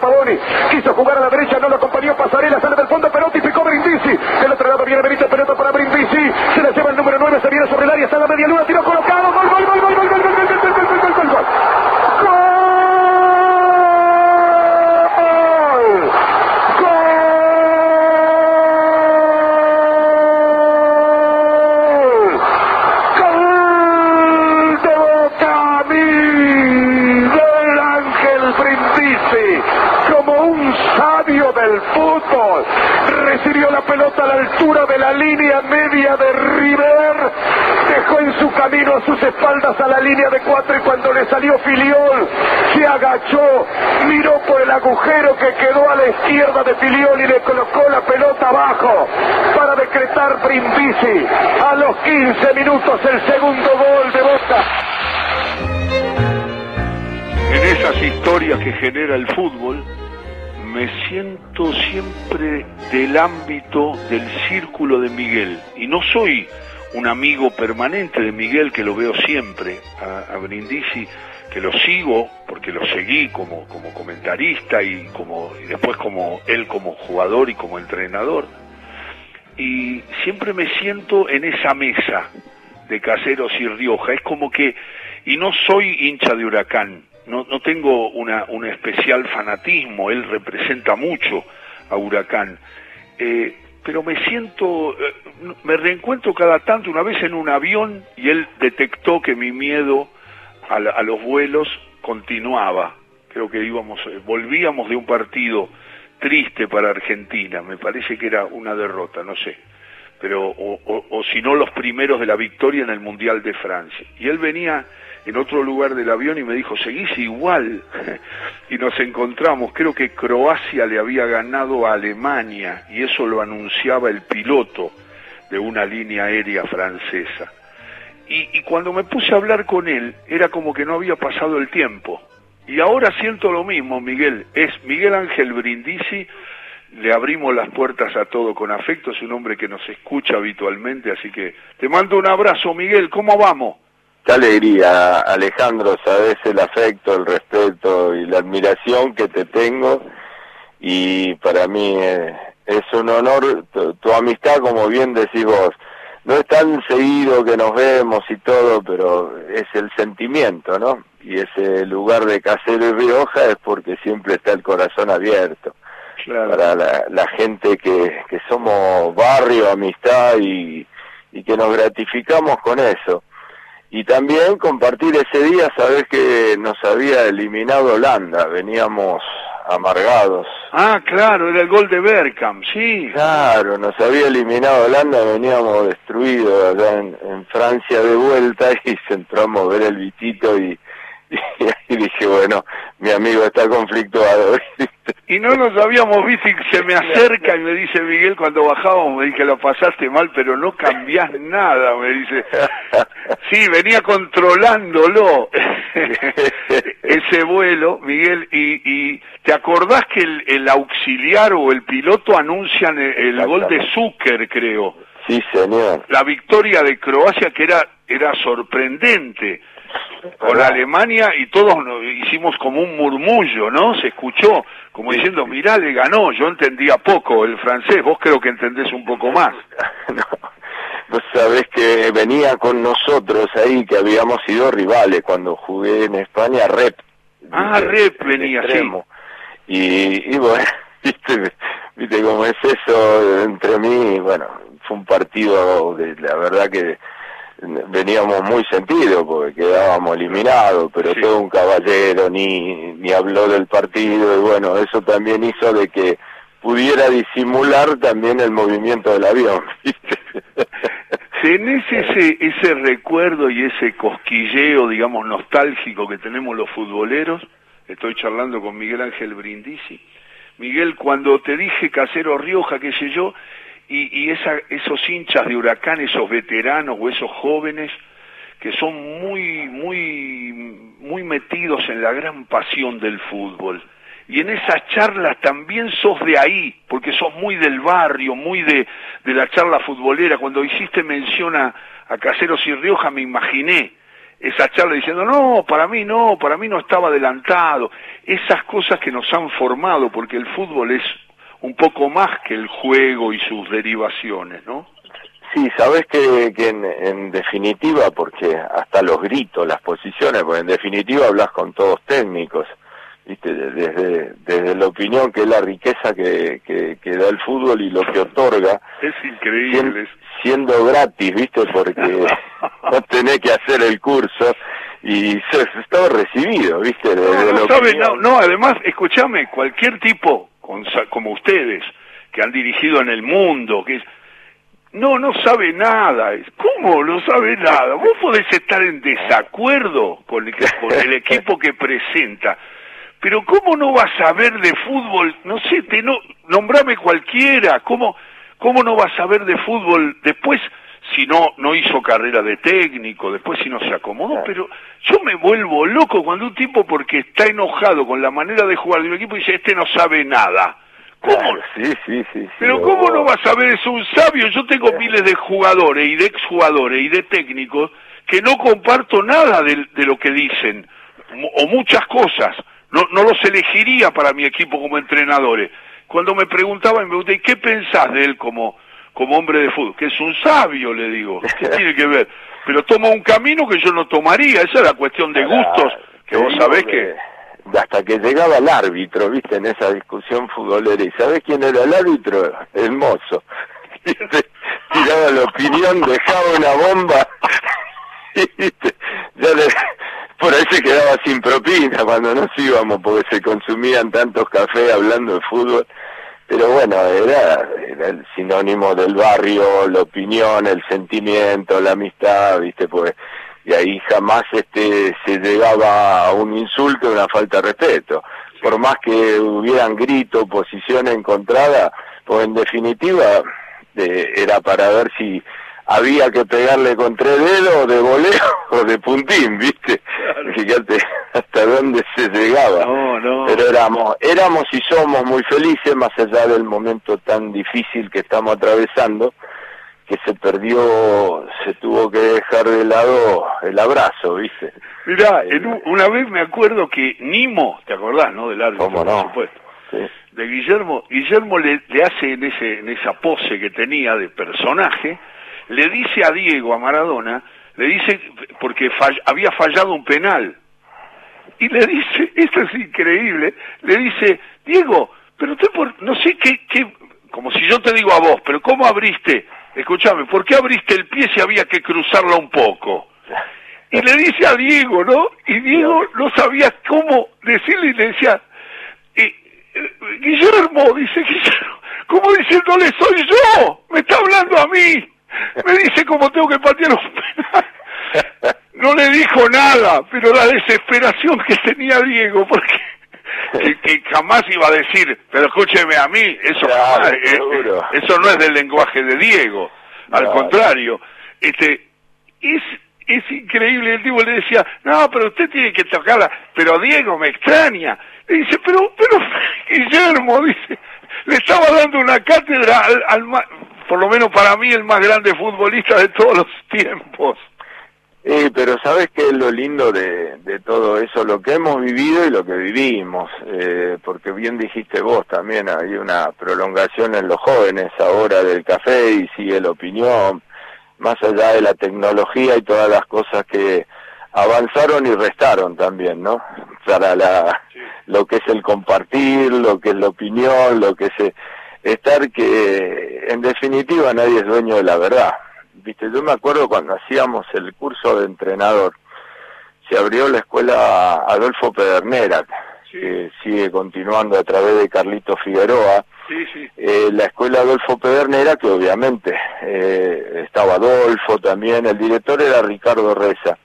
Pavoni. Quiso jugar a la derecha, no lo acompañó Pasarela, genera el fútbol, me siento siempre del ámbito del círculo de Miguel. Y no soy un amigo permanente de Miguel que lo veo siempre a, a Brindisi que lo sigo porque lo seguí como, como comentarista y como y después como él como jugador y como entrenador. Y siempre me siento en esa mesa de Caseros y Rioja. Es como que y no soy hincha de Huracán no, no tengo una, un especial fanatismo, él representa mucho a Huracán, eh, pero me siento, eh, me reencuentro cada tanto, una vez en un avión, y él detectó que mi miedo a, los vuelos continuaba. Creo que íbamos, eh, volvíamos de un partido triste para Argentina, me parece que era una derrota, no sé, pero o, o si no los primeros de la victoria en el Mundial de Francia. Y él venía en otro lugar del avión y me dijo, seguís igual. y nos encontramos, creo que Croacia le había ganado a Alemania y eso lo anunciaba el piloto de una línea aérea francesa. Y, cuando me puse a hablar con él, era como que no había pasado el tiempo. Y ahora siento lo mismo, Miguel. Es Miguel Ángel Brindisi, le abrimos las puertas a todo con afecto, es un hombre que nos escucha habitualmente, así que te mando un abrazo, Miguel, ¿cómo vamos? Qué alegría, Alejandro, sabes el afecto, el respeto y la admiración que te tengo y para mí es un honor tu, tu, amistad, como bien decís vos. No es tan seguido que nos vemos y todo, pero es el sentimiento, ¿no? Y ese lugar de Casero y Rioja es porque siempre está el corazón abierto. Claro. Para la, la gente que, que somos barrio, amistad y, y que nos gratificamos con eso y también compartir ese día, sabes que nos había eliminado Holanda, veníamos amargados. Ah, claro, era el gol de Bergkamp, sí. Claro, nos había eliminado Holanda, veníamos destruidos allá en, en Francia de vuelta y entramos a ver el vitito y, y, dije, bueno, mi amigo está conflictuado. y no nos habíamos visto y se me acerca y me dice Miguel cuando bajamos, me dije, lo pasaste mal, pero no cambiás nada, me dice. Sí, venía controlándolo ese vuelo, Miguel, y, y ¿te acordás que el, el, auxiliar o el piloto anuncian el, el gol de Zucker, creo? Sí, señor. La victoria de Croacia que era, era sorprendente con Alemania y todos hicimos como un murmullo, ¿no? Se escuchó como diciendo, mirá, le ganó, yo entendía poco el francés, vos creo que entendés un poco más. no, vos sabés que venía con nosotros ahí, que habíamos sido rivales cuando jugué en España, Rep. Ah, Rep venía, sí. Y, y bueno, viste, viste cómo es eso entre mí, bueno, fue un partido de la verdad que veníamos muy sentidos porque quedábamos eliminados, pero sí. todo un caballero ni, ni habló del partido y bueno, eso también hizo de que pudiera disimular también el movimiento del avión. ¿Tenés ese, ese recuerdo y ese cosquilleo, digamos, nostálgico que tenemos los futboleros? Estoy charlando con Miguel Ángel Brindisi. Miguel, cuando te dije Casero Rioja, qué sé yo, y, y esa, esos hinchas de huracán, esos veteranos o esos jóvenes que son muy, muy, muy metidos en la gran pasión del fútbol. Y en esas charlas también sos de ahí, porque sos muy del barrio, muy de, de la charla futbolera. Cuando hiciste mención a, a Caseros y Rioja me imaginé esa charla diciendo, no, para mí no, para mí no estaba adelantado. Esas cosas que nos han formado, porque el fútbol es un poco más que el juego y sus derivaciones, ¿no? Sí, sabes que, que en, definitiva, porque hasta los gritos, las posiciones, porque en definitiva hablas con todos técnicos, ¿viste? Desde, desde la opinión que es la riqueza que, que, da el fútbol y lo que otorga. Es increíble. Siendo, gratis, ¿viste? Porque no tenés que hacer el curso y se, estaba recibido, ¿viste? no, no, además, escúchame, cualquier tipo, como ustedes, que han dirigido en el mundo, que es no, no sabe nada. ¿Cómo no sabe nada? Vos podés estar en desacuerdo con el, el equipo que presenta, pero ¿cómo no vas a saber de fútbol? No sé, te no, nombrame cualquiera. ¿Cómo, ¿Cómo no vas a saber de fútbol después si no, no hizo carrera de técnico, después si no se acomodó? Pero yo me vuelvo loco cuando un tipo, porque está enojado con la manera de jugar de un equipo, dice, este no sabe nada. ¿Cómo? sí, sí, sí, Pero ¿cómo no vas a ver? Es un sabio. Yo tengo miles de jugadores y de exjugadores y de técnicos que no comparto nada de, lo que dicen, o muchas cosas. No, no los elegiría para mi equipo como entrenadores. Cuando me preguntaban, me pregunté, ¿qué pensás de él como, como hombre de fútbol? Que es un sabio, le digo. ¿Qué tiene que ver? Pero toma un camino que yo no tomaría. Esa es la cuestión de gustos, que vos sabés que hasta que llegaba el árbitro, viste, en esa discusión futbolera. ¿Y sabés quién era el árbitro? El mozo. Tiraba la opinión, dejaba una bomba. Ya le, por ahí se quedaba sin propina cuando nos íbamos, porque se consumían tantos cafés hablando de fútbol. Pero bueno, era, era el sinónimo del barrio, la opinión, el sentimiento, la amistad, viste, pues y ahí jamás este se llegaba a un insulto, una falta de respeto. Por más que hubieran grito, posición encontrada, pues en definitiva eh, era para ver si había que pegarle con tres dedos de voleo o de puntín, ¿viste? Fíjate hasta dónde se llegaba. Pero éramos, éramos y somos muy felices, más allá del momento tan difícil que estamos atravesando, que se perdió, se tuvo que dejar de lado el abrazo, ¿viste? Mirá, en una vez me acuerdo que Nimo, ¿te acordás, no? Del árbitro, ¿Cómo no? por supuesto. De Guillermo, Guillermo le, le, hace en, ese, en esa pose que tenía de personaje, le dice a Diego, a Maradona, le dice, porque había fallado un penal, y le dice, esto es increíble, le dice, Diego, pero usted por, no sé qué, qué, como si yo te digo a vos, pero ¿cómo abriste? escúchame, ¿por qué abriste el pie si había que cruzarlo un poco? Y le dice a Diego, ¿no? Y Diego no sabía cómo decirle y le decía, eh, Guillermo, dice Guillermo, ¿cómo diciéndole soy yo? Me está hablando a mí. Me dice cómo tengo que patear un penal. No le dijo nada, pero la desesperación que tenía Diego, porque que, jamás iba a decir, pero escúcheme a mí, eso eh, eso no es del lenguaje de Diego, al contrario, este, es, es increíble, el tipo le decía, no, pero usted tiene que tocarla, pero Diego me extraña, le dice, pero, pero, Guillermo, dice, le estaba dando una cátedra al, al por lo menos para mí, el más grande futbolista de todos los tiempos. Eh, pero sabes qué es lo lindo de, de, todo eso, lo que hemos vivido y lo que vivimos, eh, porque bien dijiste vos también, hay una prolongación en los jóvenes ahora del café y sigue la opinión, más allá de la tecnología y todas las cosas que avanzaron y restaron también, ¿no? Para la, lo que es el compartir, lo que es la opinión, lo que es estar que en definitiva nadie es dueño de la verdad. Viste, yo me acuerdo cuando hacíamos el curso de entrenador, se abrió la escuela Adolfo Pedernera, que sigue continuando a través de Carlito Figueroa, eh, la escuela Adolfo Pedernera, que obviamente eh, estaba Adolfo también, el director era Ricardo Reza,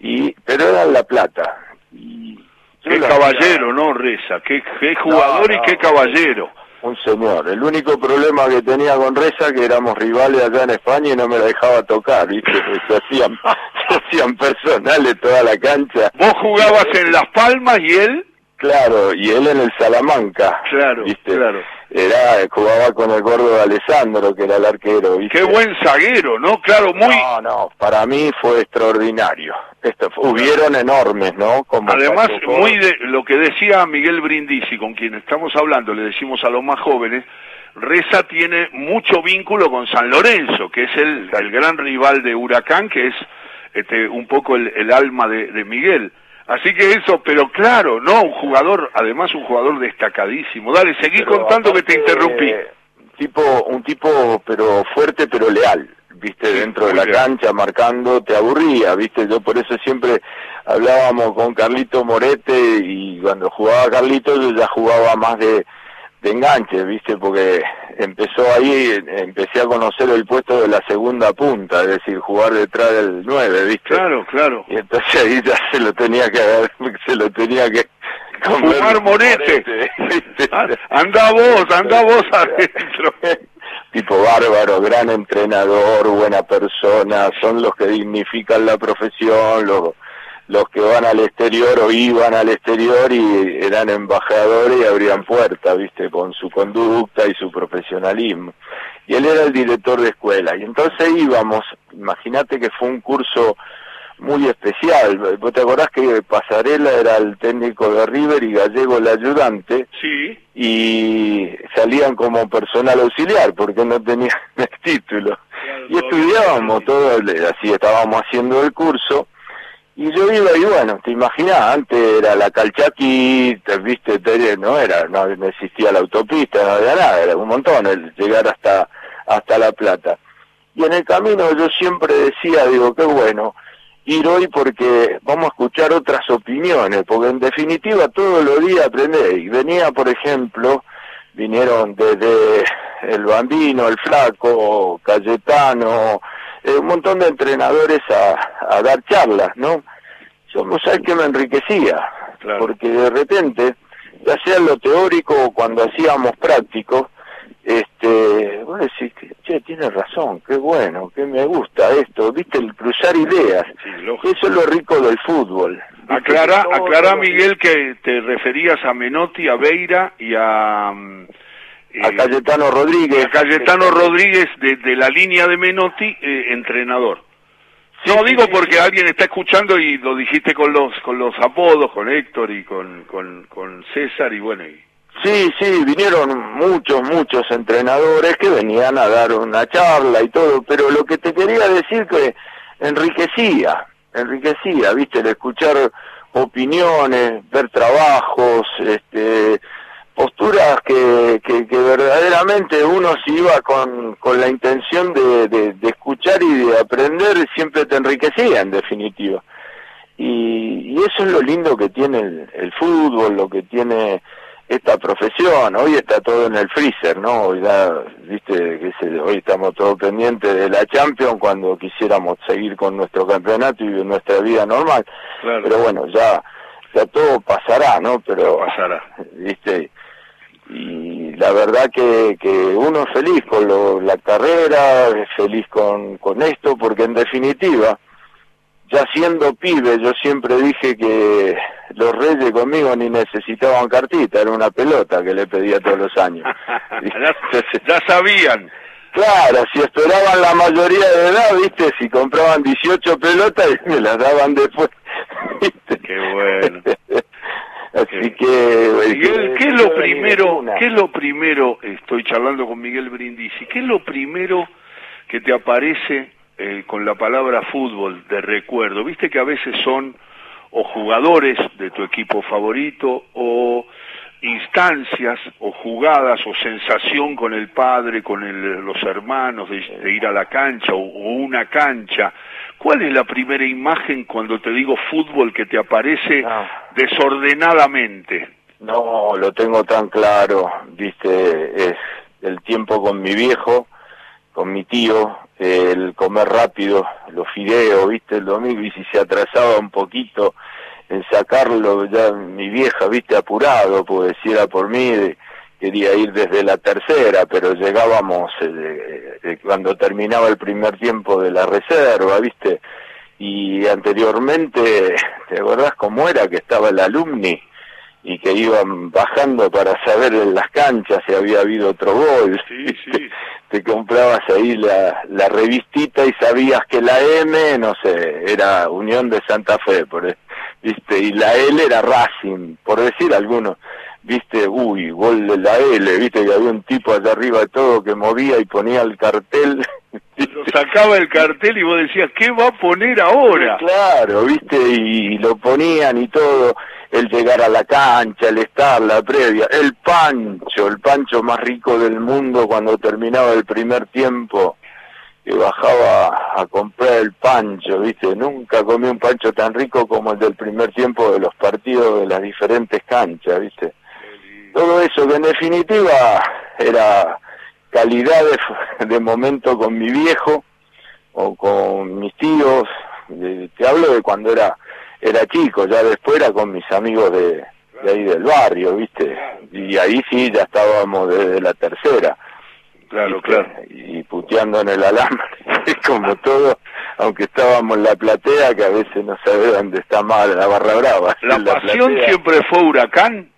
y, pero era en La Plata. Y qué caballero, ¿no, Reza? Qué, jugador y qué caballero un señor. El único problema que tenía con Reza que éramos rivales allá en España y no me la dejaba tocar, ¿viste? Se hacían, se hacían personales toda la cancha. ¿Vos jugabas en Las Palmas y él? Claro, y él en el Salamanca. Claro, ¿viste? claro. Era, jugaba con el gordo de Alessandro, que era el arquero. ¿viste? Qué buen zaguero, ¿no? Claro, muy... No, no, para mí fue extraordinario. Esto, hubieron enormes, ¿no? Como Además, muy de lo que decía Miguel Brindisi, con quien estamos hablando, le decimos a los más jóvenes, Reza tiene mucho vínculo con San Lorenzo, que es el, el gran rival de Huracán, que es este, un poco el, el alma de, de Miguel. Así que eso, pero claro, no, un jugador, además un jugador destacadísimo. Dale, seguí pero contando que te interrumpí. eh, tipo, un tipo, pero fuerte, pero leal. Viste, Sí, dentro de la cancha, marcando, te aburría, viste, yo por eso siempre hablábamos con Carlito Morete y cuando jugaba Carlito yo ya jugaba más de, enganche, viste, porque empezó ahí, empecé a conocer el puesto de la segunda punta, es decir, jugar detrás del 9, viste. Claro, claro. Y entonces ahí ya se lo tenía que se lo tenía que Fumar morete. ¿viste? Ah, Anda vos, anda vos adentro. tipo bárbaro, gran entrenador, buena persona, son los que dignifican la profesión, los, los que van al exterior o iban al exterior y eran embajadores y abrían puertas, viste, con su conducta y su profesionalismo. Y él era el director de escuela. Y entonces íbamos, imagínate que fue un curso muy especial. ¿Vos te acordás que Pasarela era el técnico de River y Gallego el ayudante? Sí, y salían como personal auxiliar porque no tenían el título. Y todo estudiábamos todo, así estábamos haciendo el curso. Y yo iba y bueno, te imaginas, antes era la calchaquita, viste, Te- no era, no, existía la autopista, no había nada, era un montón el llegar hasta, hasta La Plata. Y en el camino yo siempre decía, digo, qué bueno, ir hoy porque vamos a escuchar otras opiniones, porque en definitiva todos los días aprendés. Y venía, por ejemplo, vinieron desde el Bambino, el Flaco, Cayetano, eh, un montón de entrenadores a, a dar charlas, ¿no? Yo no sé qué me enriquecía, Claro. porque de repente, ya sea en lo teórico o cuando hacíamos prácticos, este, vos decís, que, che, tienes razón, qué bueno, que me gusta esto, viste, el cruzar ideas. sí. Eso es lo rico del fútbol. Aclara, aclara Miguel que te referías a Menotti, a Beira y a, mm, A eh, Cayetano Rodríguez. a Cayetano que- Rodríguez de, de la línea de Menotti, eh, entrenador. Sí, no digo porque alguien está escuchando y lo dijiste con los con los apodos, con Héctor y con, con, con César y bueno, y, Sí, sí, vinieron muchos, muchos entrenadores que venían a dar una charla y todo, pero lo que te quería decir que enriquecía, enriquecía, viste, el escuchar opiniones, ver trabajos, este, posturas que, que, que verdaderamente uno si iba con, con la intención de, de, de escuchar y de aprender, siempre te enriquecía en definitiva. Y, y eso es lo lindo que tiene el, el fútbol, lo que tiene esta profesión. Hoy está todo en el freezer, ¿no? Hoy, ya, viste, que se- hoy estamos todos pendientes de la Champions cuando quisiéramos seguir con nuestro campeonato y nuestra vida normal. claro, Pero bueno, ya, ya todo pasará, ¿no? Pero, pasará. viste, y la verdad que, que uno es feliz con lo- la carrera, es feliz con, con esto, porque en definitiva, ya siendo pibe, yo siempre dije que los reyes conmigo ni necesitaban cartita, era una pelota que le pedía todos los años. ya sabían. Claro, si esperaban la mayoría de edad, viste, si compraban 18 pelotas y me las daban después. ¿viste? Qué bueno. Así Qué- que... Miguel, ¿qué es lo primero, qué es lo primero, estoy charlando con Miguel Brindisi, qué es lo primero que te aparece eh, con la palabra fútbol de recuerdo? Viste que a veces son o jugadores de tu equipo favorito o instancias o jugadas o sensación con el padre, con el- los hermanos de, de ir a la cancha o, o una cancha. ¿Cuál es la primera imagen cuando te digo fútbol que te aparece No. desordenadamente? No, lo tengo tan claro, viste, es el tiempo con mi viejo, con mi tío, el comer rápido, los fideos, viste, el domingo, y si se atrasaba un poquito en sacarlo, ya mi vieja, viste, apurado, pues si era por mí, de- quería ir desde la tercera, pero llegábamos eh, eh, cuando terminaba el primer tiempo de la reserva, viste, y anteriormente, ¿te acordás cómo era que estaba el alumni? y que iban bajando para saber en las canchas si había habido otro gol. Sí, sí. Te comprabas ahí la, la revistita y sabías que la M, no sé, era Unión de Santa Fe, por, e, ¿viste? Y la L era Racing, por decir algunos. ¿Viste? Uy, gol de la L, ¿viste? Que había un tipo allá arriba de todo que movía y ponía el cartel. Lo sacaba el cartel y vos decías, ¿qué va a poner ahora? Claro, ¿viste? Y lo ponían y todo el llegar a la cancha, el estar, la previa, el pancho, el pancho más rico del mundo cuando terminaba el primer tiempo, que bajaba a comprar el pancho, ¿viste? Nunca comí un pancho tan rico como el del primer tiempo de los partidos de las diferentes canchas, ¿viste? Todo eso que en definitiva era calidad de, de momento con mi viejo o con mis tíos, te hablo de cuando era era chico, ya después era con mis amigos de, ahí del barrio, ¿viste? Y ahí sí ya estábamos desde la tercera. Claro, claro. Y puteando en el alambre, como todo, aunque estábamos en la platea, que a veces no sabe dónde está mal la barra brava. ¿La, pasión siempre fue huracán?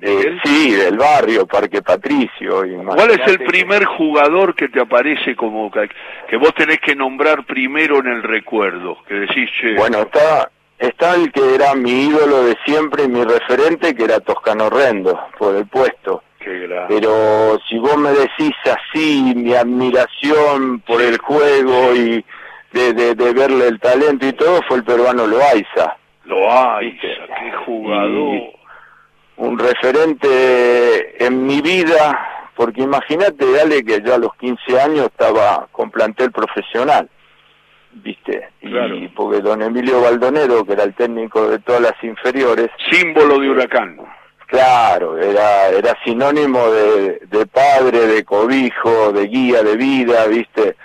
Eh, sí, del barrio, Parque Patricio. ¿Cuál es el primer jugador que te aparece como que, que, vos tenés que nombrar primero en el recuerdo? Que decís, che... Bueno, está, Está el que era mi ídolo de siempre y mi referente, que era Toscano Rendo, por el puesto. Pero si vos me decís así, mi admiración por el juego y de, de, verle el talento y todo, fue el peruano Loaiza. Loaiza, qué jugador. Un referente en mi vida, porque imagínate, dale que yo a los 15 años estaba con plantel profesional viste y porque don Emilio Baldonero que era el técnico de todas las inferiores símbolo de huracán. claro era era sinónimo de, de padre de cobijo de guía de vida viste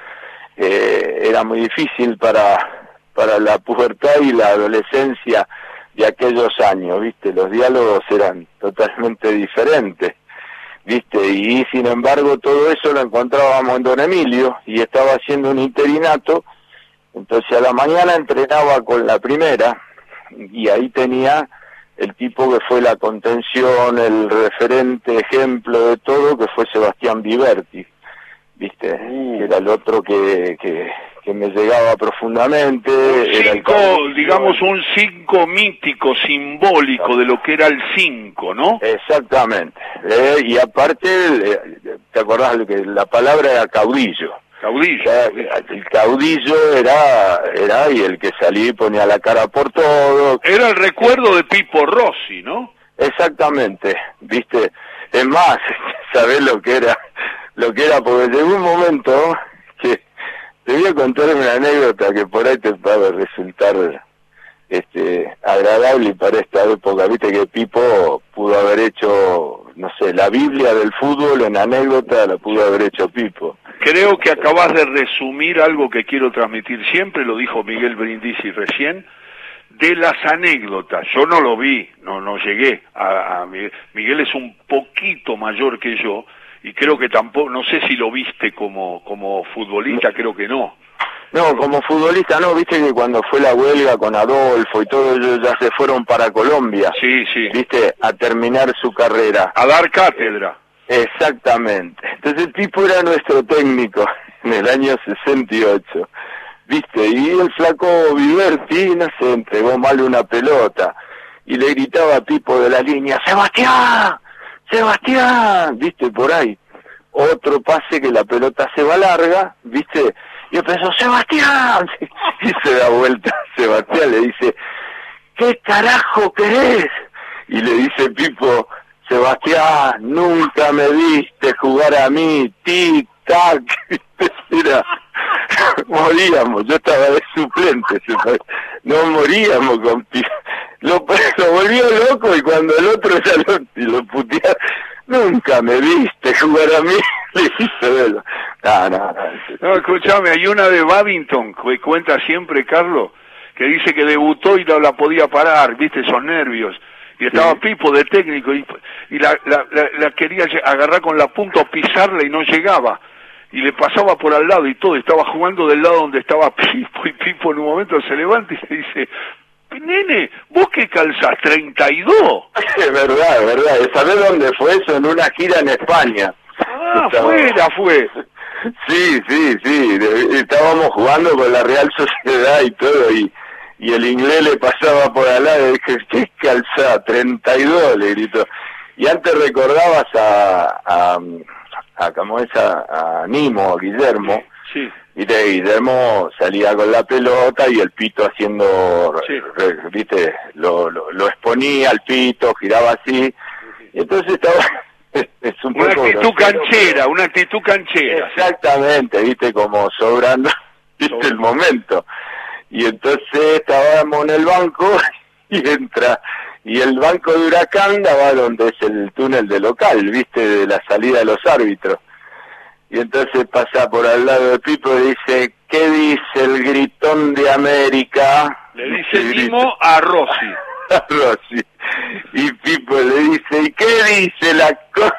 eh, era muy difícil para para la pubertad y la adolescencia de aquellos años viste los diálogos eran totalmente diferentes viste y sin embargo todo eso lo encontrábamos en don Emilio y estaba haciendo un interinato entonces a la mañana entrenaba con la primera y ahí tenía el tipo que fue la contención, el referente, ejemplo de todo, que fue Sebastián Viverti, ¿viste? Uh. era el otro que, que, me llegaba profundamente. Cinco, digamos un cinco mítico, simbólico de lo que era el cinco, ¿no? Exactamente. Eh, y aparte, eh, ¿te acordás de que la palabra era caudillo? Caudillo. el caudillo era, era y el que salía y ponía la cara por todo. Era el recuerdo de Pipo Rossi, ¿no? Exactamente, viste. Es más, sabés lo que era, lo que era, porque llegó un momento que te voy a contar una anécdota que por ahí te puede resultar este agradable para esta época, viste que Pipo pudo haber hecho, no sé, la Biblia del fútbol en anécdota la pudo haber hecho Pipo. Creo que acabas de resumir algo que quiero transmitir siempre, lo dijo Miguel Brindisi recién, de las anécdotas. Yo no lo vi, no, no llegué a, Miguel. es un poquito mayor que yo y creo que tampoco, no sé si lo viste como, como futbolista, creo que no. No, como futbolista no, viste que cuando fue la huelga con Adolfo y todo ellos ya se fueron para Colombia. Sí, sí. Viste, a terminar su carrera. A dar cátedra. Exactamente. Entonces el tipo era nuestro técnico en el año 68. ¿Viste? Y el flaco Viverti, no sé, entregó mal una pelota y le gritaba a Pipo de la línea, ¡Sebastián! ¡Sebastián! ¿Viste? Por ahí. Otro pase que la pelota se va larga, ¿viste? Y pensó, ¡Sebastián! Y se da vuelta Sebastián, le dice, ¿qué carajo querés? Y le dice Pipo, Sebastián, nunca me viste jugar a mí, tic, tac, era, moríamos, yo estaba de suplente, no moríamos con lo, lo volvió loco y cuando el otro ya lo, lo puteaba, nunca me viste jugar a mí, le hizo no, no, no, no, escúchame, hay una de Babington que cuenta siempre Carlos, que dice que debutó y no la podía parar, viste, esos nervios. Y estaba Pipo de técnico y, y la, la, la, quería agarrar con la punta o pisarla y no llegaba y le pasaba por al lado y todo, estaba jugando del lado donde estaba Pipo y Pipo en un momento se levanta y le dice, nene, vos que calzás 32. Es verdad, es verdad. ¿Sabés dónde fue eso? En una gira en España. Ah, fuera fue. Sí, sí, sí. Estábamos jugando con la Real Sociedad y todo, y, y el inglés le pasaba por al lado y dije, ¿qué calzá? 32, le gritó. Y antes recordabas a, a, a como es a, Nimo, a Guillermo. Sí. Y de Guillermo salía con la pelota y el pito haciendo, viste, lo, lo, lo exponía al pito, giraba así. Y entonces estaba es un una actitud canchera, una actitud canchera. Exactamente, viste, como sobrando, viste el momento. Y entonces estábamos en el banco y entra, y el banco de Huracán daba donde es el túnel de local, viste, de la salida de los árbitros. Y entonces pasa por al lado de Pipo y dice, ¿qué dice el gritón de América? Le dice Timo a Rossi. a Rossi. Y Pipo le dice, ¿y qué dice la cosa?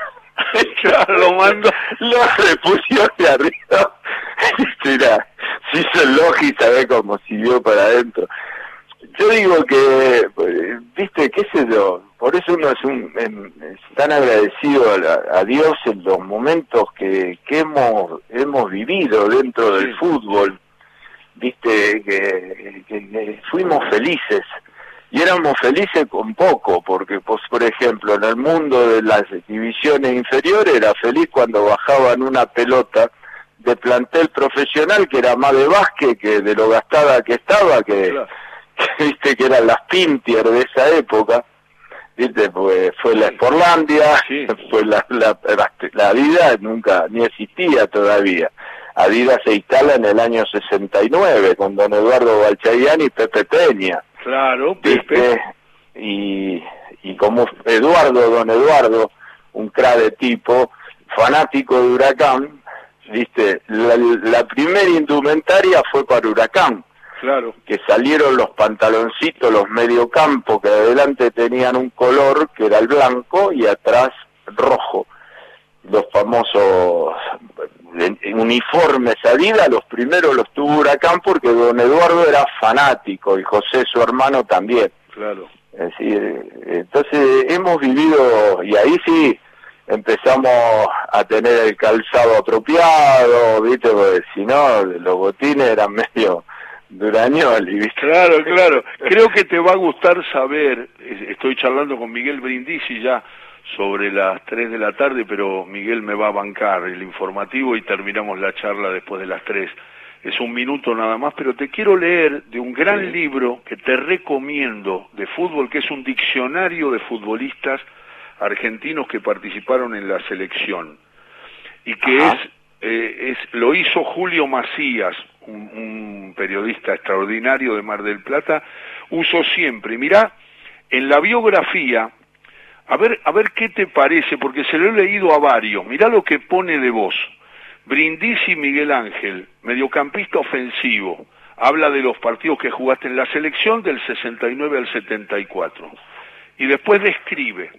lo mando. Lo repusió de arriba. Mira, si hizo el logi, sabe cómo siguió para adentro. Yo digo que, viste, qué sé yo, por eso uno es, un, tan agradecido a, Dios en los momentos que, que hemos, hemos vivido dentro del fútbol, viste, que fuimos felices. Y éramos felices con poco, porque pues, por ejemplo en el mundo de las divisiones inferiores era feliz cuando bajaban una pelota de plantel profesional que era más de básquet que de lo gastada que estaba, que, viste que eran las Pintier de esa época, viste, pues fue la Sporlandia, fue la, la, la, Adidas nunca ni existía todavía. Adidas se instala en el año 69 con don Eduardo Balchayani y Pepe Peña Claro, Pepe. Y, y como Eduardo, don Eduardo, un cra de tipo, fanático de Huracán, viste, la, primera indumentaria fue para Huracán. Claro. Que salieron los pantaloncitos, los mediocampo, que adelante tenían un color que era el blanco y atrás rojo. Los famosos uniformes Adidas, los primeros los tuvo Huracán porque don Eduardo era fanático y José su hermano también. Claro. entonces hemos vivido, y ahí sí empezamos a tener el calzado apropiado, ¿viste? Porque si no, los botines eran medio durañol. ¿viste? Claro, claro. Creo que te va a gustar saber, estoy charlando con Miguel Brindisi ya, sobre las 3 de la tarde, pero Miguel me va a bancar el informativo y terminamos la charla después de las 3. Es un minuto nada más, pero te quiero leer de un gran libro que te recomiendo de fútbol, que es un diccionario de futbolistas argentinos que participaron en la selección y que es, eh, es lo hizo Julio Macías, un, periodista extraordinario de Mar del Plata, uso siempre. Mirá, en la biografía a ver, a ver qué te parece, porque se lo he leído a varios. Mirá lo que pone de vos. Brindisi Miguel Ángel, mediocampista ofensivo. Habla de los partidos que jugaste en la selección del 69 al 74. Y después describe.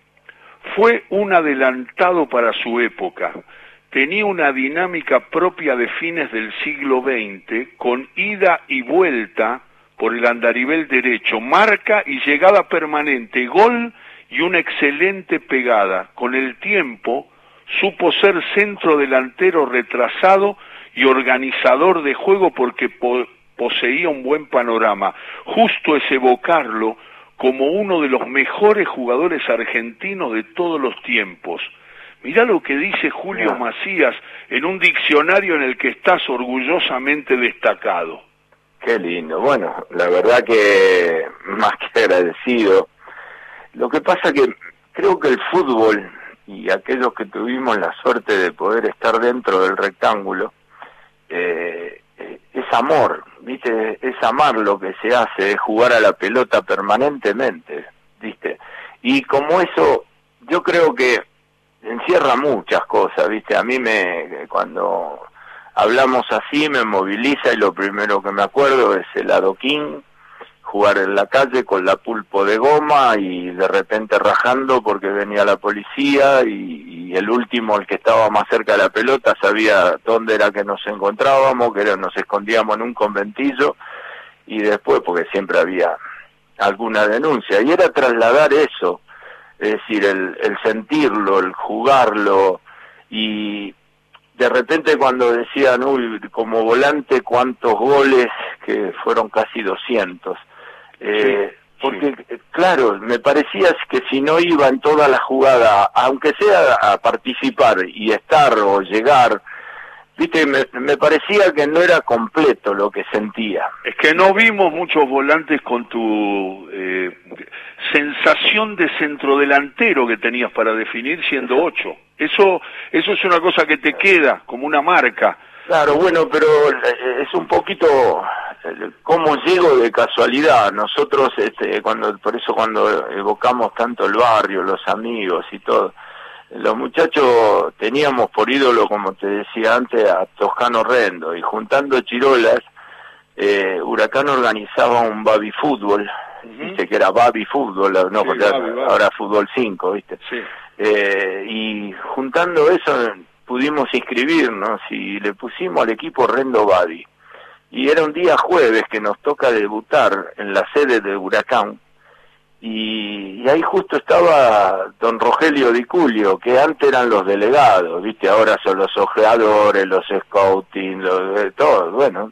Fue un adelantado para su época. Tenía una dinámica propia de fines del siglo XX, con ida y vuelta por el andarivel derecho, marca y llegada permanente, gol y una excelente pegada. Con el tiempo supo ser centro delantero retrasado y organizador de juego porque poseía un buen panorama. Justo es evocarlo como uno de los mejores jugadores argentinos de todos los tiempos. Mirá lo que dice Julio Macías en un diccionario en el que estás orgullosamente destacado. Qué lindo. Bueno, la verdad que más que agradecido lo que pasa que creo que el fútbol y aquellos que tuvimos la suerte de poder estar dentro del rectángulo, eh, es amor, ¿viste? Es amar lo que se hace, es jugar a la pelota permanentemente, ¿viste? Y como eso, yo creo que encierra muchas cosas, ¿viste? A mí me, cuando hablamos así, me moviliza y lo primero que me acuerdo es el adoquín, jugar en la calle con la pulpo de goma y de repente rajando porque venía la policía y, el último, el que estaba más cerca de la pelota, sabía dónde era que nos encontrábamos, que era, nos escondíamos en un conventillo y después, porque siempre había alguna denuncia y era trasladar eso, es decir, el, el sentirlo, el jugarlo y de repente cuando decían, uy, como volante cuántos goles, que fueron casi 200. Eh, porque, claro, me parecía que si no iba en toda la jugada, aunque sea a participar y estar o llegar, viste, me, me, parecía que no era completo lo que sentía. Es que no vimos muchos volantes con tu eh, sensación de centrodelantero que tenías para definir siendo ocho. Eso, eso es una cosa que te queda como una marca. Claro, bueno, pero eh, es un poquito eh, cómo llego de casualidad. Nosotros, este, cuando, por eso cuando evocamos tanto el barrio, los amigos y todo, los muchachos teníamos por ídolo, como te decía antes, a Toscano Rendo, y juntando chirolas, eh, Huracán organizaba un baby fútbol, viste que era baby fútbol, no, porque ahora fútbol 5, viste. Eh, y juntando eso pudimos inscribirnos y le pusimos al equipo Rendo Babi. Y era un día jueves que nos toca debutar en la sede de Huracán y, ahí justo estaba don Rogelio Di Culio, que antes eran los delegados, viste, ahora son los ojeadores, los scouting, los, eh, todo, bueno.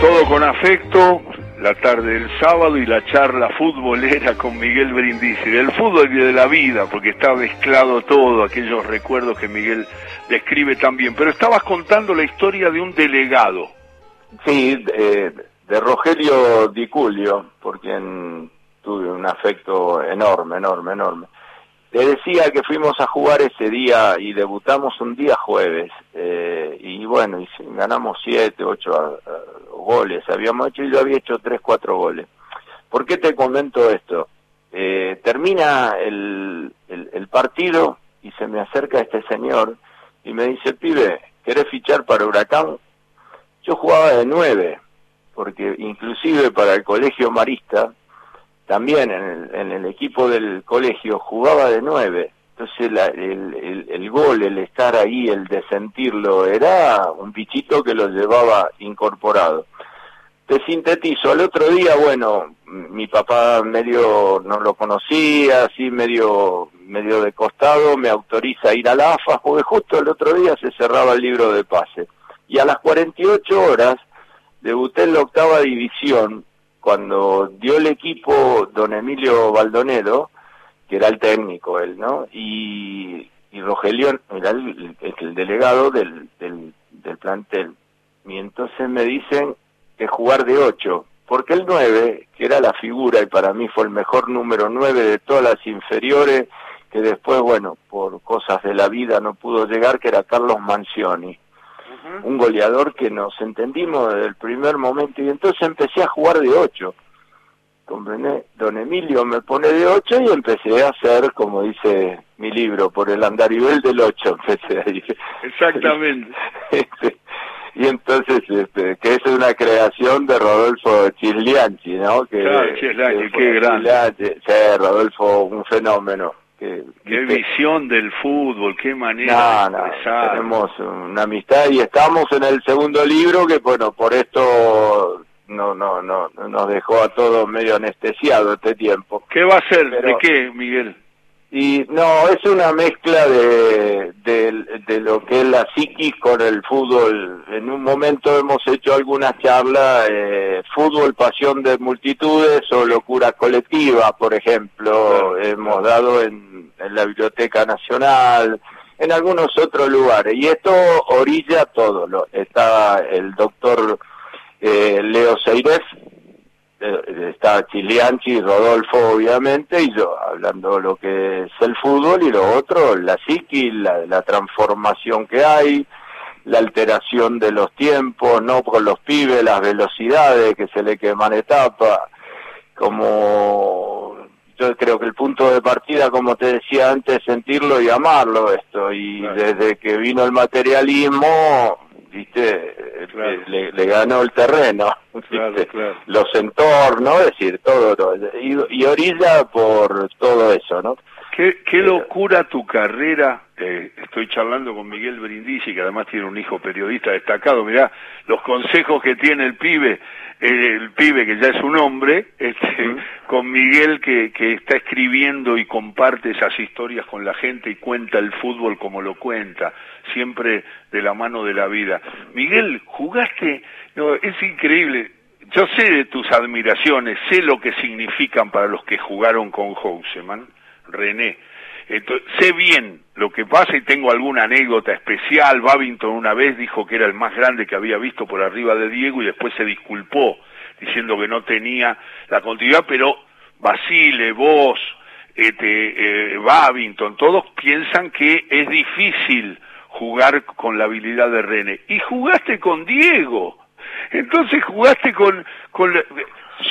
Todo con afecto, la tarde del sábado y la charla futbolera con Miguel Brindisi, del fútbol y de la vida, porque está mezclado todo, aquellos recuerdos que Miguel describe también. Pero estabas contando la historia de un delegado. Sí, eh, de Rogelio Di Culio, por quien tuve un afecto enorme, enorme, enorme. Le decía que fuimos a jugar ese día y debutamos un día jueves. Eh, y bueno, y ganamos siete, ocho goles. Habíamos hecho y yo había hecho tres, cuatro goles. ¿Por qué te comento esto? Eh, termina el, el, el partido y se me acerca este señor y me dice, pibe, ¿querés fichar para Huracán? Yo jugaba de nueve porque inclusive para el colegio marista, también en el, equipo del colegio jugaba de nueve. Entonces el, el, gol, el estar ahí, el de sentirlo, era un bichito que lo llevaba incorporado. Te sintetizo, al otro día, bueno, mi papá medio no lo conocía, así medio, medio de costado, me autoriza a ir a la AFA, porque justo el otro día se cerraba el libro de pase. Y a las 48 horas debuté en la octava división cuando dio el equipo don Emilio Baldonedo, que era el técnico él, ¿no? Y, y Rogelio era el, el, delegado del, del, plantel. Y entonces me dicen que jugar de ocho, porque el nueve, que era la figura y para mí fue el mejor número nueve de todas las inferiores, que después, bueno, por cosas de la vida no pudo llegar, que era Carlos Mancioni un goleador que nos entendimos desde el primer momento y entonces empecé a jugar de ocho. ¿Comprendé? Don Emilio me pone de ocho y empecé a hacer, como dice mi libro, por el andarivel del ocho, empecé ahí. Exactamente. y entonces, este, que es una creación de Rodolfo Chislianchi, ¿no? Que, claro, Chislianchi, qué grande. Sí, Rodolfo, un fenómeno qué visión del fútbol, qué manera tenemos una amistad y estamos en el segundo libro que bueno, por esto no no no nos dejó a todos medio anestesiado este tiempo. ¿Qué va a ser? ¿De qué, Miguel? Y no, es una mezcla de, de, lo que es la psiquis con el fútbol. En un momento hemos hecho algunas charlas, eh, fútbol, pasión de multitudes o locura colectiva, por ejemplo, hemos dado en, en, la Biblioteca Nacional, en algunos otros lugares. Y esto orilla todo. Lo, está el doctor eh, Leo Seirez, eh, está Chilianchi, Rodolfo obviamente, y yo hablando lo que es el fútbol y lo otro, la psiqui, la, la transformación que hay, la alteración de los tiempos, no con los pibes, las velocidades que se le queman etapas, como yo creo que el punto de partida, como te decía antes, sentirlo y amarlo esto, y desde que vino el materialismo, viste, le, le, ganó el terreno, los entornos, es decir, todo, y, y, orilla por todo eso, ¿no? Qué, qué locura tu carrera. Eh, estoy charlando con Miguel Brindisi, que además tiene un hijo periodista destacado. Mirá, los consejos que tiene el pibe, el pibe que ya es un hombre, este, con Miguel que, que está escribiendo y comparte esas historias con la gente y cuenta el fútbol como lo cuenta, siempre de la mano de la vida. Miguel, jugaste, no, es increíble. Yo sé de tus admiraciones, sé lo que significan para los que jugaron con Houseman René. Entonces, sé bien lo que pasa y tengo alguna anécdota especial. Babington una vez dijo que era el más grande que había visto por arriba de Diego y después se disculpó diciendo que no tenía la continuidad, pero Basile, vos, este, eh, Babington, todos piensan que es difícil jugar con la habilidad de René. Y jugaste con Diego. Entonces jugaste con, con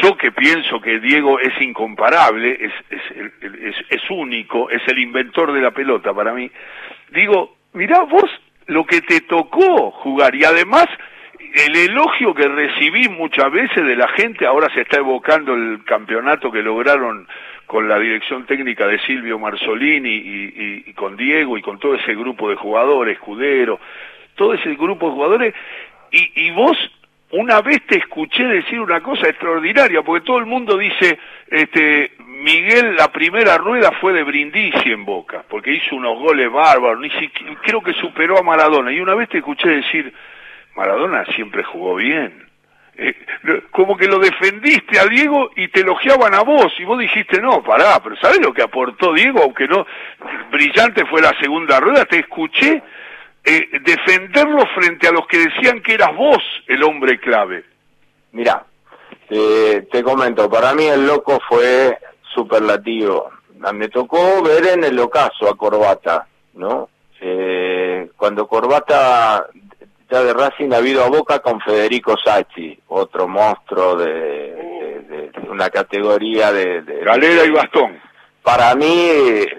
yo que pienso que Diego es incomparable, es, es, es, único, es el inventor de la pelota para mí, digo, mirá vos lo que te tocó jugar. Y además el elogio que recibí muchas veces de la gente, ahora se está evocando el campeonato que lograron con la dirección técnica de Silvio Marzolini y, y con Diego y con todo ese grupo de jugadores, Escudero, todo ese grupo de jugadores, y, y vos una vez te escuché decir una cosa extraordinaria, porque todo el mundo dice, este, Miguel, la primera rueda fue de Brindisi en Boca, porque hizo unos goles bárbaros, ni siquiera, creo que superó a Maradona, y una vez te escuché decir, Maradona siempre jugó bien. Eh, como que lo defendiste a Diego y te elogiaban a vos, y vos dijiste, no, pará, pero ¿sabes lo que aportó Diego? Aunque no, brillante fue la segunda rueda, te escuché eh, defenderlo frente a los que decían que eras vos el hombre clave? Mira, te comento, para mí el loco fue superlativo. Me tocó ver en el ocaso a Corbata, ¿no? Eh, cuando Corbata ya de Racing ha habido a Boca con Federico Sacchi, otro monstruo de, una categoría de, de Galera y Bastón para mí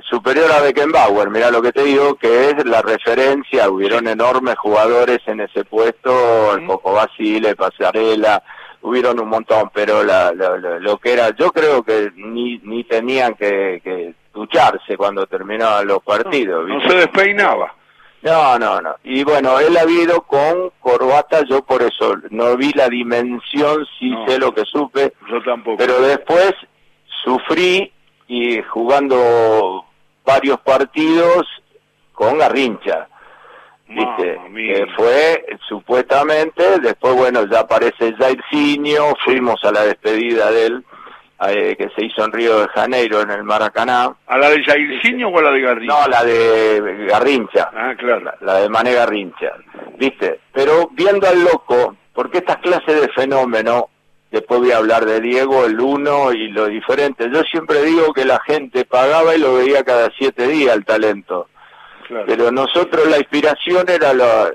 superior a Beckenbauer, mira lo que te digo, que es la referencia, hubieron enormes jugadores en ese puesto, el Coco Basile, Pasarela, hubieron un montón, pero la, lo que era, yo creo que ni, ni tenían que, que ducharse cuando terminaban los partidos. No, se despeinaba. No, no, no. Y bueno, él ha habido con corbata, yo por eso no vi la dimensión, sí sé lo que supe. Yo tampoco. Pero después sufrí y jugando varios partidos con Garrincha. ¿Viste? Que fue supuestamente, después bueno, ya aparece Jairzinho, fuimos a la despedida de él, eh, que se hizo en Río de Janeiro, en el Maracaná. ¿A la de Jairzinho o a la de Garrincha? No, la de Garrincha. Ah, claro. La, de Mané Garrincha, ¿viste? Pero viendo al loco, porque estas clases de fenómeno Después voy a hablar de Diego, el uno y lo diferente. Yo siempre digo que la gente pagaba y lo veía cada siete días el talento. Pero nosotros la inspiración era la,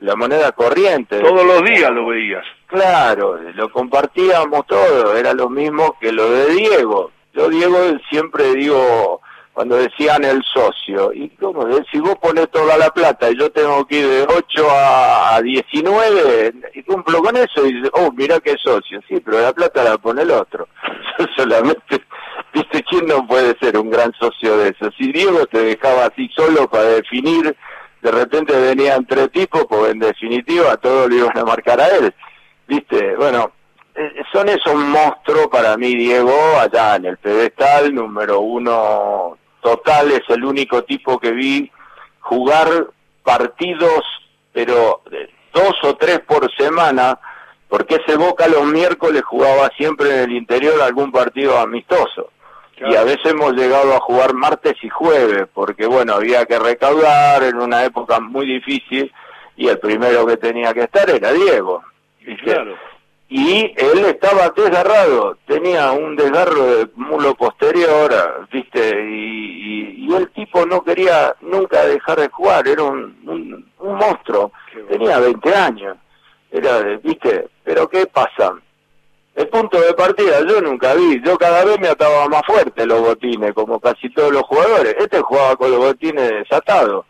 la, moneda corriente. Todos los días lo veías. Claro, lo compartíamos todo, era lo mismo que lo de Diego. Yo Diego siempre digo, cuando decían el socio. ¿Y cómo? Si vos pones toda la plata y yo tengo que ir de 8 a, 19, y cumplo con eso y oh, mira qué socio. Sí, pero la plata la pone el otro. Yo solamente, ¿viste quién no puede ser un gran socio de eso? Si Diego te dejaba así solo para definir, de repente venían tres tipos, pues en definitiva todos lo iban a marcar a él. ¿Viste? Bueno, eh, son esos monstruos para mí, Diego, allá en el pedestal, número uno total, es el único tipo que vi jugar partidos, pero dos o tres por semana, porque ese Boca los miércoles jugaba siempre en el interior algún partido amistoso. Y a veces hemos llegado a jugar martes y jueves, porque bueno, había que recaudar en una época muy difícil y el primero que tenía que estar era Diego. Claro y él estaba desgarrado, tenía un desgarro de mulo posterior, viste, y, y, el tipo no quería nunca dejar de jugar, era un, un, monstruo, tenía 20 años, era, viste, pero ¿qué pasa? El punto de partida yo nunca vi, yo cada vez me ataba más fuerte los botines, como casi todos los jugadores, este jugaba con los botines desatados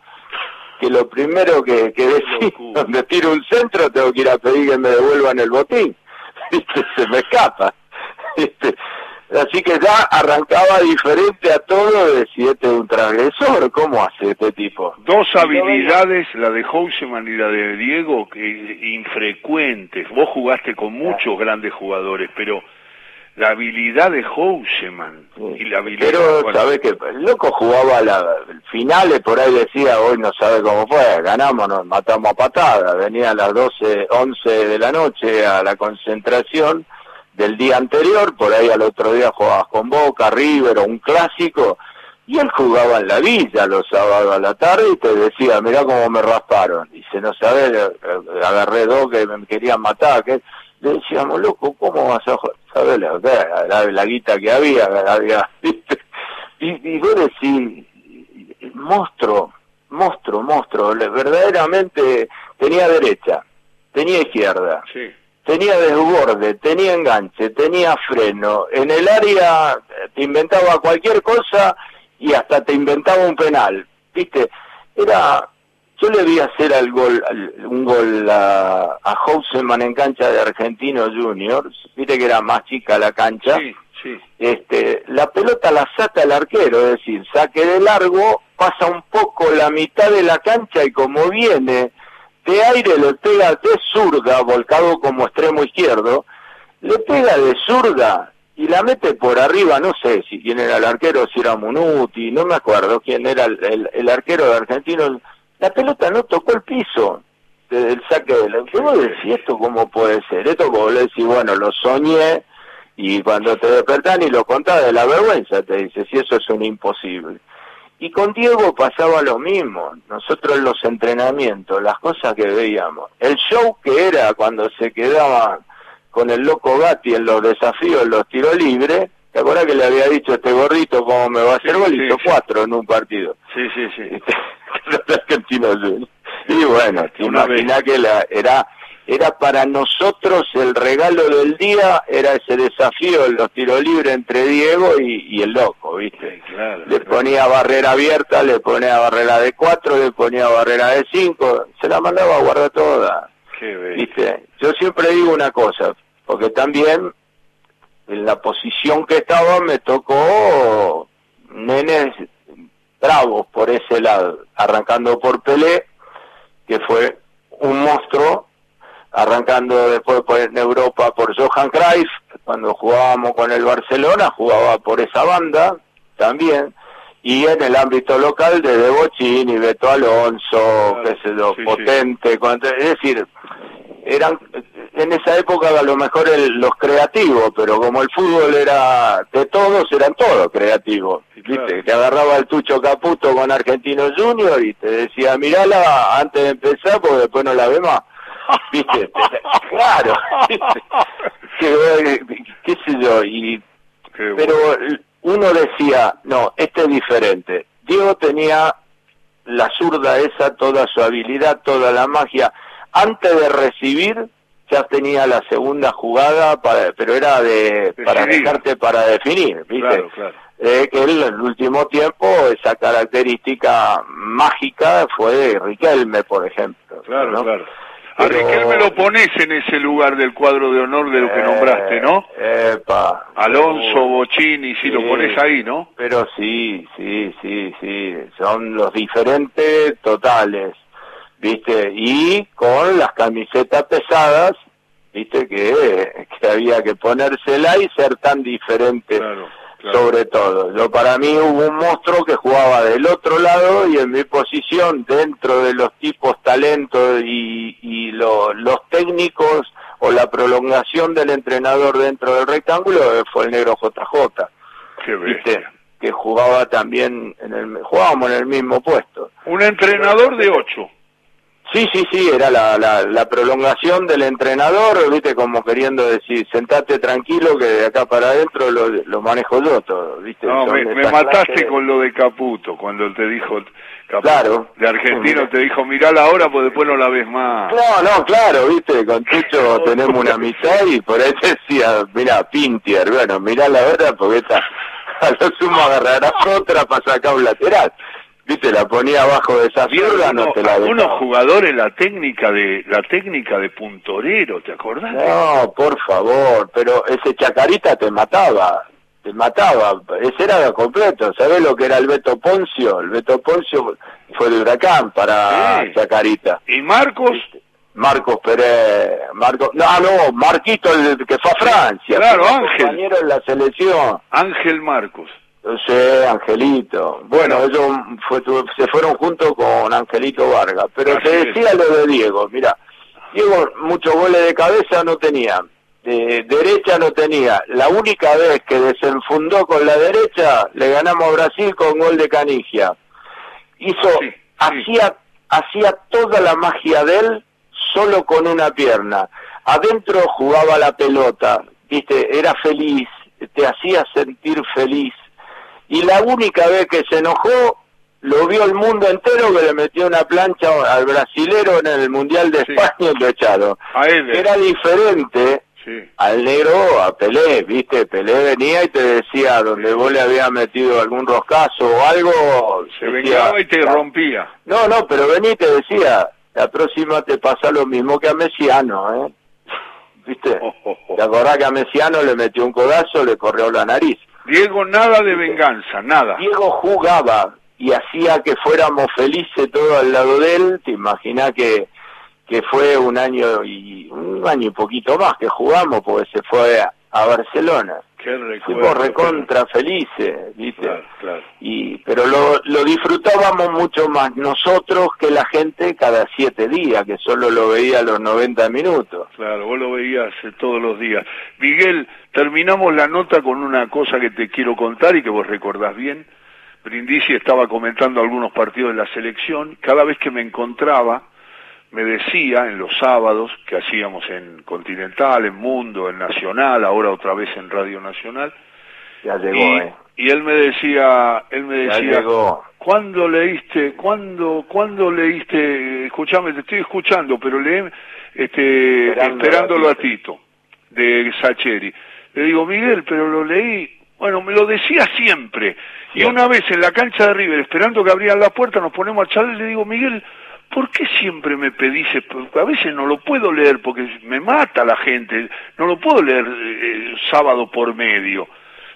que lo primero que, que decir, donde tiro un centro tengo que ir a pedir que me devuelvan el botín se me escapa. Así que ya arrancaba diferente a todo de si este es un transgresor, ¿cómo hace este tipo? Dos habilidades, la de Houseman y la de Diego, que infrecuentes. Vos jugaste con muchos grandes jugadores, pero la habilidad de Houseman y la habilidad... Pero, ¿sabes que El loco jugaba la finales, por ahí decía, hoy no sabe cómo fue, ganamos, nos matamos a patada, venía a las 12, 11 de la noche a la concentración del día anterior, por ahí al otro día jugabas con Boca, River o un clásico, y él jugaba en la villa los sábados a la tarde y te decía, mirá cómo me rasparon. Y se no sabe, agarré dos que me querían matar, que le decíamos, loco, ¿cómo vas a saber la, la, la, guita que había? había y, y vos decís, monstruo, monstruo, monstruo, verdaderamente tenía derecha, tenía izquierda. Sí tenía desborde, tenía enganche, tenía freno. En el área te inventaba cualquier cosa y hasta te inventaba un penal. ¿Viste? Era. Yo le vi hacer al gol, un gol a, a Houseman en cancha de Argentino Juniors. Viste que era más chica la cancha. Sí, sí. Este, la pelota la saca el arquero, es decir, saque de largo, pasa un poco la mitad de la cancha y como viene de aire le pega de zurda, volcado como extremo izquierdo, le pega de zurda y la mete por arriba, no sé si quién era el arquero, si era Munuti, no me acuerdo quién era el, el, arquero de Argentino. La pelota no tocó el piso del saque de la... ¿Cómo decís esto cómo puede ser? Esto como le decís, bueno, lo soñé y cuando te despertás y lo contás de la vergüenza, te dice, si eso es un imposible. Y con Diego pasaba lo mismo. Nosotros los entrenamientos, las cosas que veíamos, el show que era cuando se quedaba con el loco Gatti en los desafíos, en los tiros libres, ¿te acuerdas que le había dicho este gordito cómo me va a hacer gol? Hizo cuatro en un partido. Sí, sí, sí. Y bueno, te imaginas que la, era era para nosotros el regalo del día, era ese desafío los tiros libres entre Diego y, el loco, ¿viste? le ponía barrera abierta, le ponía barrera de cuatro, le ponía barrera de cinco, se la mandaba a guardar toda. ¿Viste? Yo siempre digo una cosa, porque también en la posición que estaba me tocó nenes bravos por ese lado, arrancando por Pelé, que fue un monstruo arrancando después por, en Europa por Johan Cruyff, cuando jugábamos con el Barcelona, jugaba por esa banda también, y en el ámbito local de Bochini, Beto Alonso, qué sé yo, Potente, es decir, eran en esa época a lo mejor los creativos, pero como el fútbol era de todos, eran todos creativos. ¿viste? Te agarraba el Tucho Caputo con Argentino Junior y te decía, mirala antes de empezar porque después no la ve más. ¿Viste? claro. ¿Qué, ¿Qué sé yo? Y, pero uno decía, no, este es diferente. Diego tenía la zurda esa, toda su habilidad, toda la magia. Antes de recibir, ya tenía la segunda jugada, para, pero era de para dejarte para definir, ¿viste? Eh, que en el último tiempo esa característica mágica fue de Riquelme, por ejemplo. Claro, claro. A Riquelme lo pones en ese lugar del cuadro de honor de lo que eh, nombraste, ¿no? Epa. Alonso, Bochini, sí, lo pones ahí, ¿no? Pero sí, sí, sí, sí. Son los diferentes totales, ¿viste? Y con las camisetas pesadas, ¿viste? Que, que había que ponérsela y ser tan diferente. Claro sobre todo. Yo para mí hubo un monstruo que jugaba del otro lado y en mi posición dentro de los tipos talentos y, y los técnicos o la prolongación del entrenador dentro del rectángulo fue el negro JJ. ¿Viste? Que jugaba también en el jugábamos en el mismo puesto. Un entrenador de ocho. Sí, sí, sí, era la, la, prolongación del entrenador, viste, como queriendo decir, sentate tranquilo que de acá para adentro lo, lo manejo yo todo, viste. No, me, mataste con lo de Caputo, cuando te dijo, Caputo, claro. de argentino te dijo, mirá hora, pues después no la ves más. No, no, claro, viste, con Tucho tenemos una amistad y por ahí decía, mira, Pintier, bueno, mirá la hora porque esta, a lo sumo agarrarás otra para sacar un lateral viste la ponía abajo de esa no te la algunos jugadores la técnica de la técnica de puntorero te acordás no por favor pero ese chacarita te mataba te mataba, ese era completo, ¿sabés lo que era el Beto Poncio? El Beto Poncio fue de huracán para Chacarita. ¿Y Marcos? Marcos Pérez, Marcos, no, no, Marquito el que fue a Francia, claro, Ángel, compañero en la selección. Ángel Marcos. Sí, Angelito. Bueno, ellos fue, se fueron juntos con Angelito Vargas. Pero te decía lo de Diego, mira, Diego muchos goles de cabeza no tenía, de derecha no tenía. La única vez que desenfundó con la derecha, le ganamos a Brasil con gol de Canigia. Hizo, hacía, hacía toda la magia de él solo con una pierna. Adentro jugaba la pelota, viste, era feliz, te hacía sentir feliz y la única vez que se enojó lo vio el mundo entero que le metió una plancha al brasilero en el Mundial de España y lo echaron. Era diferente al negro, a Pelé, ¿viste? Pelé venía y te decía, donde vos le habías metido algún roscazo o algo... Se vengaba y te rompía. No, no, pero venía y te decía, la próxima te pasa lo mismo que a Messiano, ¿eh? ¿Viste? ¿Te acordás que a Messiano le metió un codazo, le corrió la nariz? Diego nada de venganza, nada. Diego jugaba y hacía que fuéramos felices todos al lado de él. Te imaginas que, que fue un año y un año y poquito más que jugamos porque se fue a Barcelona. Fuimos recontra felices, ¿viste? Y, pero lo, lo disfrutábamos mucho más nosotros que la gente cada siete días, que solo lo veía a los 90 minutos. Claro, vos lo veías eh, todos los días. Miguel, terminamos la nota con una cosa que te quiero contar y que vos recordás bien. Brindisi estaba comentando algunos partidos de la selección. Cada vez que me encontraba, me decía en los sábados que hacíamos en Continental, en Mundo, en Nacional, ahora otra vez en Radio Nacional. Ya llegó, y, eh. y él me decía, él me decía. ¿cuándo leíste, cuándo, cuándo leíste, escúchame, te estoy escuchando, pero lee, este, esperándolo a Tito, de Sacheri. Le digo, Miguel, pero lo leí, bueno, me lo decía siempre. Y una vez en la cancha de River, esperando que abrieran la puerta, nos ponemos a charlar y le digo, Miguel, ¿por qué siempre me pedís? A veces no lo puedo leer porque me mata la gente, no lo puedo leer eh, sábado por medio.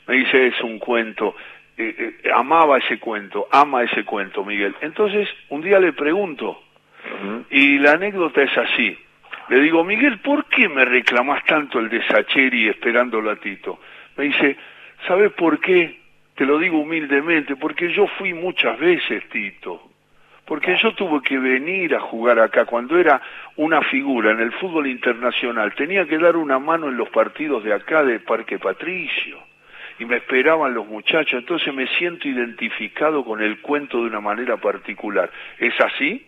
Me dice, es un cuento. Eh, eh, amaba ese cuento, ama ese cuento, Miguel. Entonces, un día le pregunto, y la anécdota es así. Le digo, Miguel, ¿por qué me reclamás tanto el de Sacheri esperando a Tito? Me dice, ¿sabes por qué? Te lo digo humildemente, porque yo fui muchas veces, Tito porque yo tuve que venir a jugar acá cuando era una figura en el fútbol internacional. Tenía que dar una mano en los partidos de acá de Parque Patricio y me esperaban los muchachos, entonces me siento identificado con el cuento de una manera particular. ¿Es así?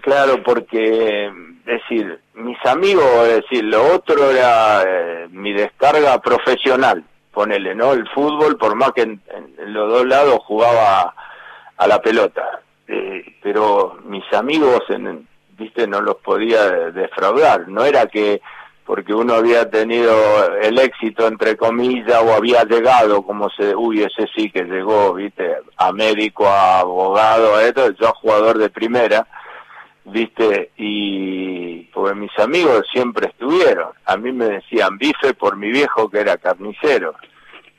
Claro, porque, es decir, mis amigos, es decir, lo otro era eh, mi descarga profesional, ponele, ¿no? El fútbol, por más que en los dos lados jugaba a la pelota eh, pero mis amigos, en, viste, no los podía defraudar. No era que porque uno había tenido el éxito, entre comillas, o había llegado, como se, uy, ese sí que llegó, viste, a médico, a abogado, a esto, yo jugador de primera, viste, y pues mis amigos siempre estuvieron. A mí me decían bife por mi viejo que era carnicero.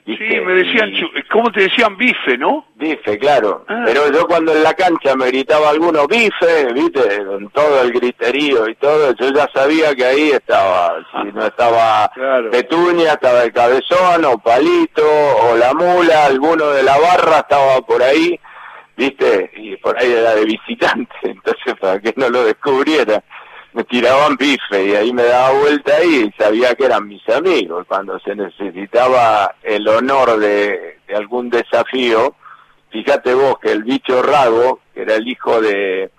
Sí, me decían, ¿cómo te decían bife, no? Bife, claro. Ah. Pero yo cuando en la cancha me gritaba alguno bife, viste, con todo el griterío y todo, yo ya sabía que ahí estaba, si no estaba Petunia, estaba el cabezón, o Palito, o la mula, alguno de la barra estaba por ahí, viste, y por ahí era de visitante, entonces para que no lo descubriera me tiraban bife y ahí me daba vuelta y sabía que eran mis amigos. Cuando se necesitaba el honor de, algún desafío, fíjate vos que el bicho Rago, que era el hijo de,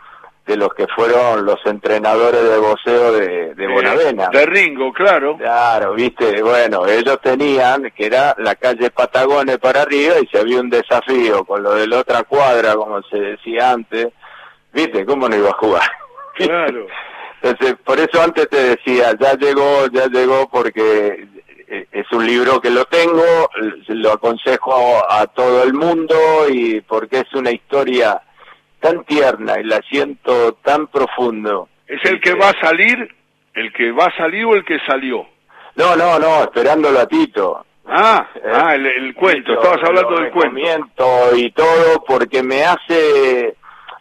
de los que fueron los entrenadores de boxeo de, de Bonavena. De Ringo, claro. Claro, viste, bueno, ellos tenían, que era la calle Patagones para arriba, y si había un desafío con lo de la otra cuadra, como se decía antes, viste, ¿cómo no iba a jugar? Claro. Entonces, por eso antes te decía, ya llegó, ya llegó porque eh, es un libro que lo tengo, lo aconsejo a todo el mundo y porque es una historia tan tierna y la siento tan profundo. ¿Es el que va a salir? ¿El que va a salir o el que salió? No, no, no, esperándolo a Tito. Ah, ah el, cuento, estabas hablando del cuento. Y todo porque me hace,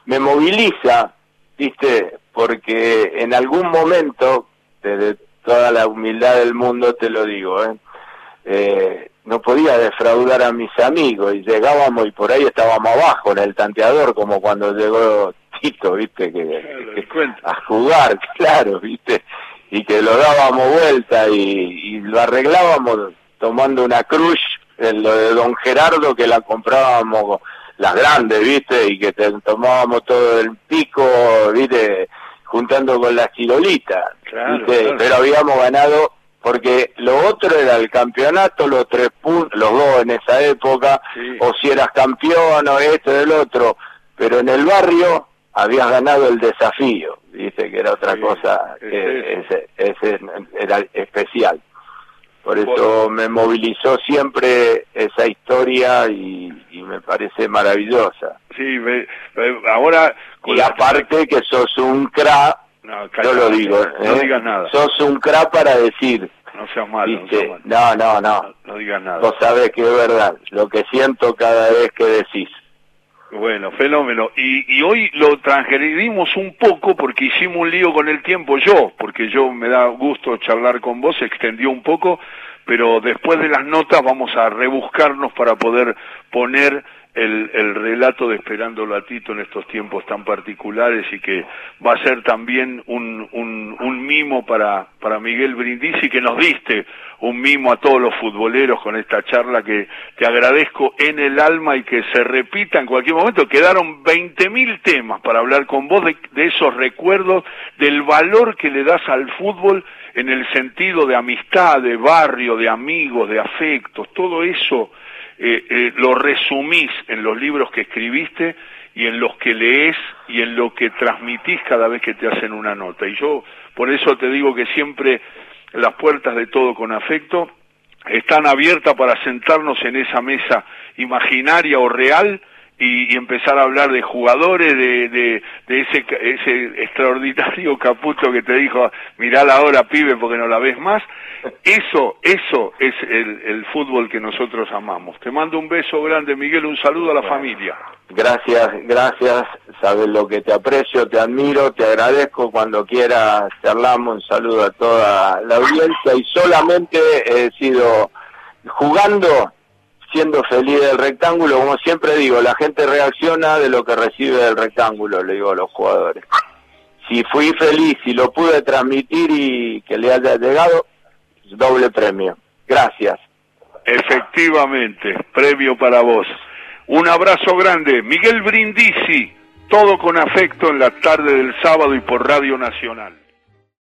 me moviliza, viste, porque en algún momento, desde toda la humildad del mundo te lo digo, ¿eh? eh no podía defraudar a mis amigos y llegábamos y por ahí estábamos abajo en el tanteador como cuando llegó Tito, viste, que, a jugar, claro, viste, y que lo dábamos vuelta y, lo arreglábamos tomando una cruz, en lo de Don Gerardo que la comprábamos las grandes, viste, y que tomábamos todo el pico, viste, juntando con las chirolitas, pero habíamos ganado porque lo otro era el campeonato, los tres puntos, los dos en esa época, o si eras campeón o esto o el otro, pero en el barrio habías ganado el desafío, dice que era otra cosa que ese, era especial. Por eso me movilizó siempre esa historia y, me parece maravillosa. Sí, ahora... y aparte que sos un cra no, yo lo digo. No, ¿eh? digas nada. Sos un cra para decir. No seas malo. No, no, no, no. digas nada. Vos sabés que es verdad. Lo que siento cada vez que decís. Bueno, fenómeno. Y, y hoy lo transgredimos un poco porque hicimos un lío con el tiempo yo, porque yo me da gusto charlar con vos, se extendió un poco, pero después de las notas vamos a rebuscarnos para poder poner el, el relato de Esperando Latito en estos tiempos tan particulares y que va a ser también un, un, un mimo para, para Miguel Brindisi, que nos diste un mimo a todos los futboleros con esta charla que te agradezco en el alma y que se repita en cualquier momento. Quedaron 20.000 temas para hablar con vos de, de esos recuerdos, del valor que le das al fútbol en el sentido de amistad, de barrio, de amigos, de afectos, todo eso eh, eh, lo resumís en los libros que escribiste y en los que lees y en lo que transmitís cada vez que te hacen una nota. Y yo por eso te digo que siempre las puertas de todo con afecto están abiertas para sentarnos en esa mesa imaginaria o real y, empezar a hablar de jugadores, de, de, de, ese, ese extraordinario caputo que te dijo, mirá la hora, pibe, porque no la ves más. Eso, eso es el, el fútbol que nosotros amamos. Te mando un beso grande, Miguel, un saludo a la familia. Gracias, gracias. Sabes lo que te aprecio, te admiro, te agradezco. Cuando quieras charlamos. Un saludo a toda la audiencia. Y solamente he sido jugando siendo feliz del rectángulo, como siempre digo, la gente reacciona de lo que recibe del rectángulo, le digo a los jugadores. Si fui feliz y lo pude transmitir y que le haya llegado, doble premio. Gracias. Efectivamente, premio para vos. Un abrazo grande. Miguel Brindisi, todo con afecto en la tarde del sábado y por Radio Nacional.